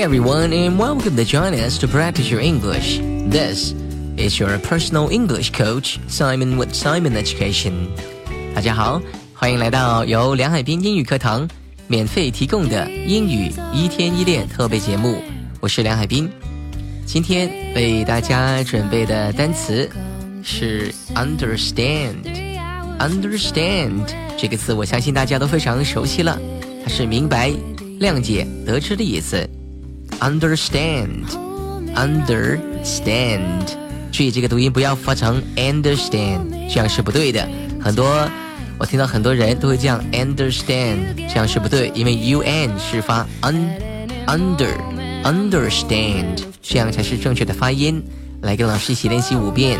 Everyone and welcome to join us to practice your English. This is your personal English coach Simon with Simon Education. 大家好，欢迎来到由梁海滨英语课堂免费提供的英语一天一练特别节目。我是梁海滨，今天为大家准备的单词是 understand。understand 这个词，我相信大家都非常熟悉了，它是明白、谅解、得知的意思。understand，understand，注意这个读音不要发成 understand，这样是不对的。很多我听到很多人都会这样 understand，这样是不对，因为 un 是发 un，under，understand，这样才是正确的发音。来跟老师一起练习五遍，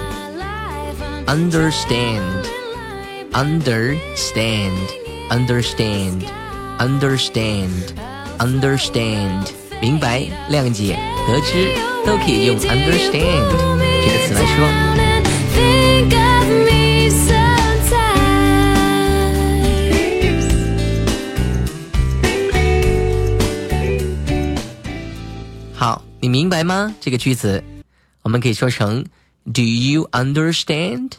understand，understand，understand，understand，understand。 明白、谅解、得知，都可以用 understand 这个词来说。好，你明白吗？这个句子，我们可以说成 Do you understand?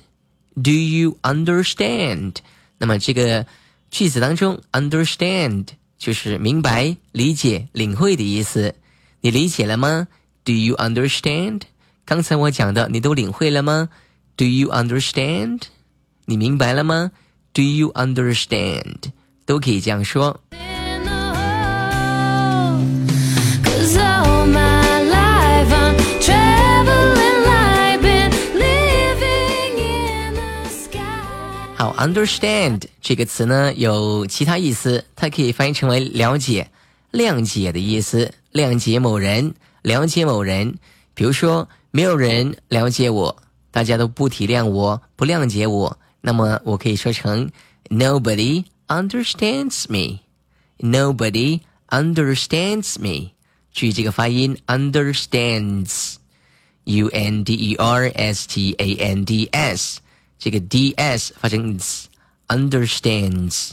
Do you understand? 那么这个句子当中，understand。就是明白、理解、领会的意思。你理解了吗？Do you understand？刚才我讲的，你都领会了吗？Do you understand？你明白了吗？Do you understand？都可以这样说。好，understand 这个词呢有其他意思，它可以翻译成为了解、谅解的意思，谅解某人，了解某人。比如说，没有人了解我，大家都不体谅我，不谅解我，那么我可以说成 Nobody understands me. Nobody understands me. 注意这个发音，understands，U N D E R S T A N D S。这个 d s 发成 understands，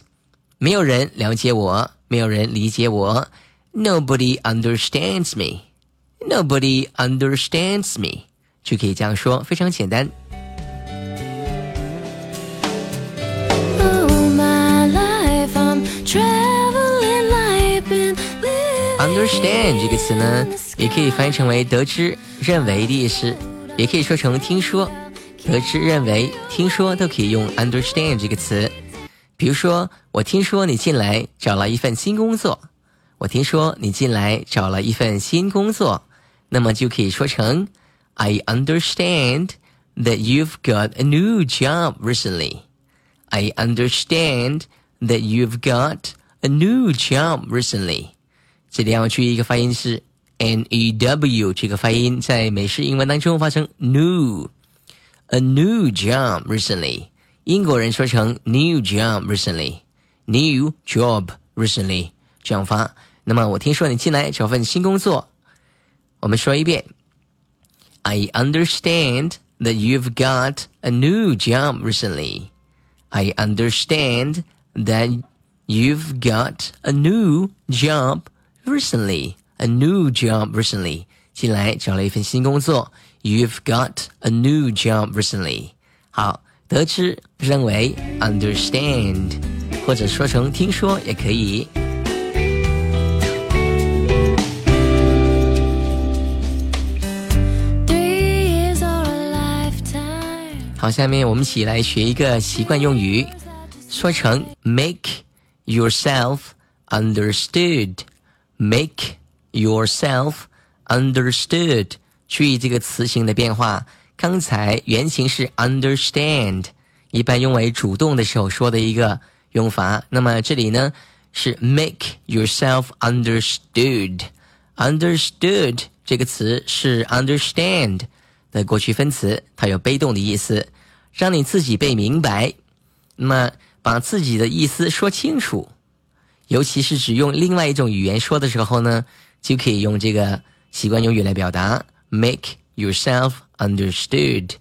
没有人了解我，没有人理解我，nobody understands me，nobody understands me，就可以这样说，非常简单。understand 这个词呢，也可以翻译成为得知、认为的意思，也可以说成听说。得知、认为、听说都可以用 understand 这个词。比如说，我听说你进来找了一份新工作。我听说你进来找了一份新工作，那么就可以说成 I understand that you've got a new job recently. I understand that you've got a new job recently. 这里要注意一个发音是 n e w 这个发音在美式英文当中发成 new。a new job recently. 英国人说成 new job recently，new job recently 这样发。那么我听说你近来找份新工作。我们说一遍：I understand that you've got a new job recently. I understand that you've got a new job recently. A new job recently. 近来找了一份新工作。You've got a new job recently。好，得知、认为、understand，或者说成听说也可以。好，下面我们一起来学一个习惯用语，说成 make yourself understood。make yourself understood。 注意这个词形的变化。刚才原型是 understand，一般用为主动的时候说的一个用法。那么这里呢是 make yourself understood。understood 这个词是 understand 的过去分词，它有被动的意思，让你自己被明白。那么把自己的意思说清楚，尤其是只用另外一种语言说的时候呢，就可以用这个习惯用语来表达。Make yourself understood，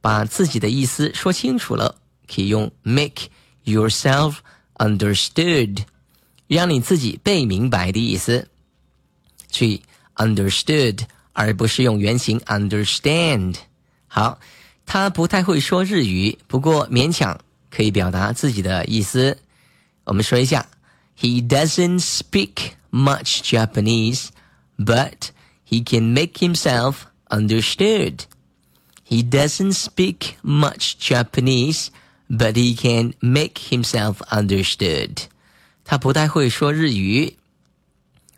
把自己的意思说清楚了，可以用 make yourself understood，让你自己被明白的意思。注意 understood，而不是用原形 understand。好，他不太会说日语，不过勉强可以表达自己的意思。我们说一下，He doesn't speak much Japanese, but he can make himself understood. He doesn't speak much Japanese, but he can make himself understood. 他不太会说日语，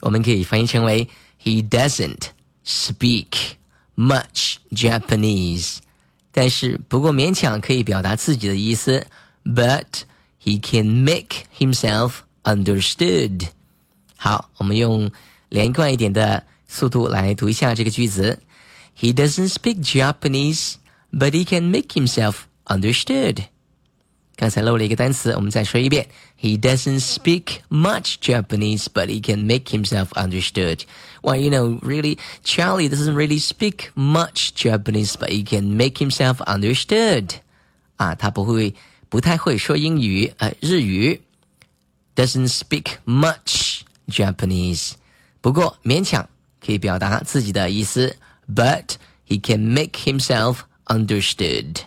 我们可以翻译成为 He doesn't speak much Japanese，但是不过勉强可以表达自己的意思，but he can make himself understood。好，我们用连贯一点的 速度来读一下这个句子。He doesn't speak Japanese, but he can make himself understood. 刚才漏了一个单词，我们再说一遍。He doesn't speak much Japanese, but he can make himself understood. Well, you know, really, Charlie doesn't really speak much Japanese, but he can make himself understood. 啊，他不会，不太会说英语，呃，日语。Doesn't speak much Japanese，不过勉强 可以表达自己的意思。But he can make himself understood.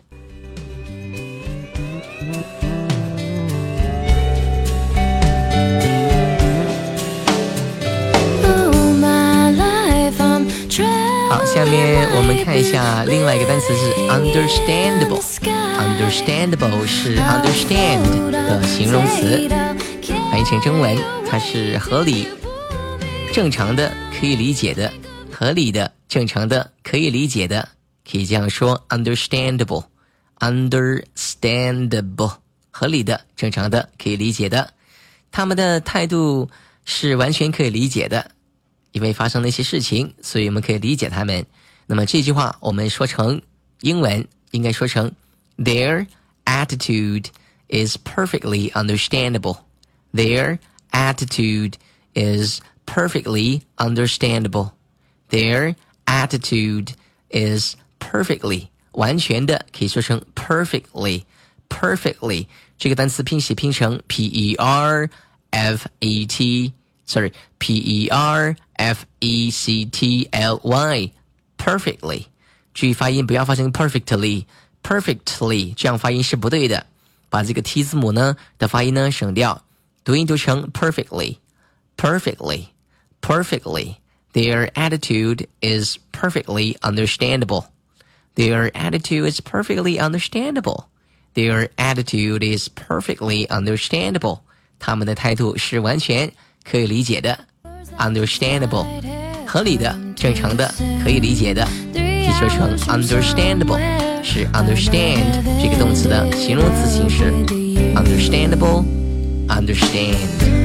好，下面我们看一下另外一个单词是 understandable。understandable 是 understand 的形容词，翻译成中文，它是合理、正常的、可以理解的、合理的、正常的、可以理解的，可以这样说 understandable。understandable 合理的、正常的、可以理解的，他们的态度是完全可以理解的。因为发生了一些事情，所以我们可以理解他们。那么这句话我们说成英文应该说成 Their attitude is perfectly understandable. Their attitude is perfectly understandable. Their attitude is perfectly 完全的可以说成 perfectly perfectly 这个单词拼写拼成 p e r f e t sorry p e r F E C T L Y，perfectly，注意发音，不要发成 perfectly，perfectly，这样发音是不对的。把这个 T 字母呢的发音呢省掉，读音读成 perfectly，perfectly，perfectly。Their attitude is perfectly understandable. Their attitude is perfectly understandable. Their attitude is perfectly understandable. 他们的态度是完全可以理解的。understandable，合理的、正常的、可以理解的，可以说成 understandable，是 understand 这个动词的形容词形式。understandable，understand。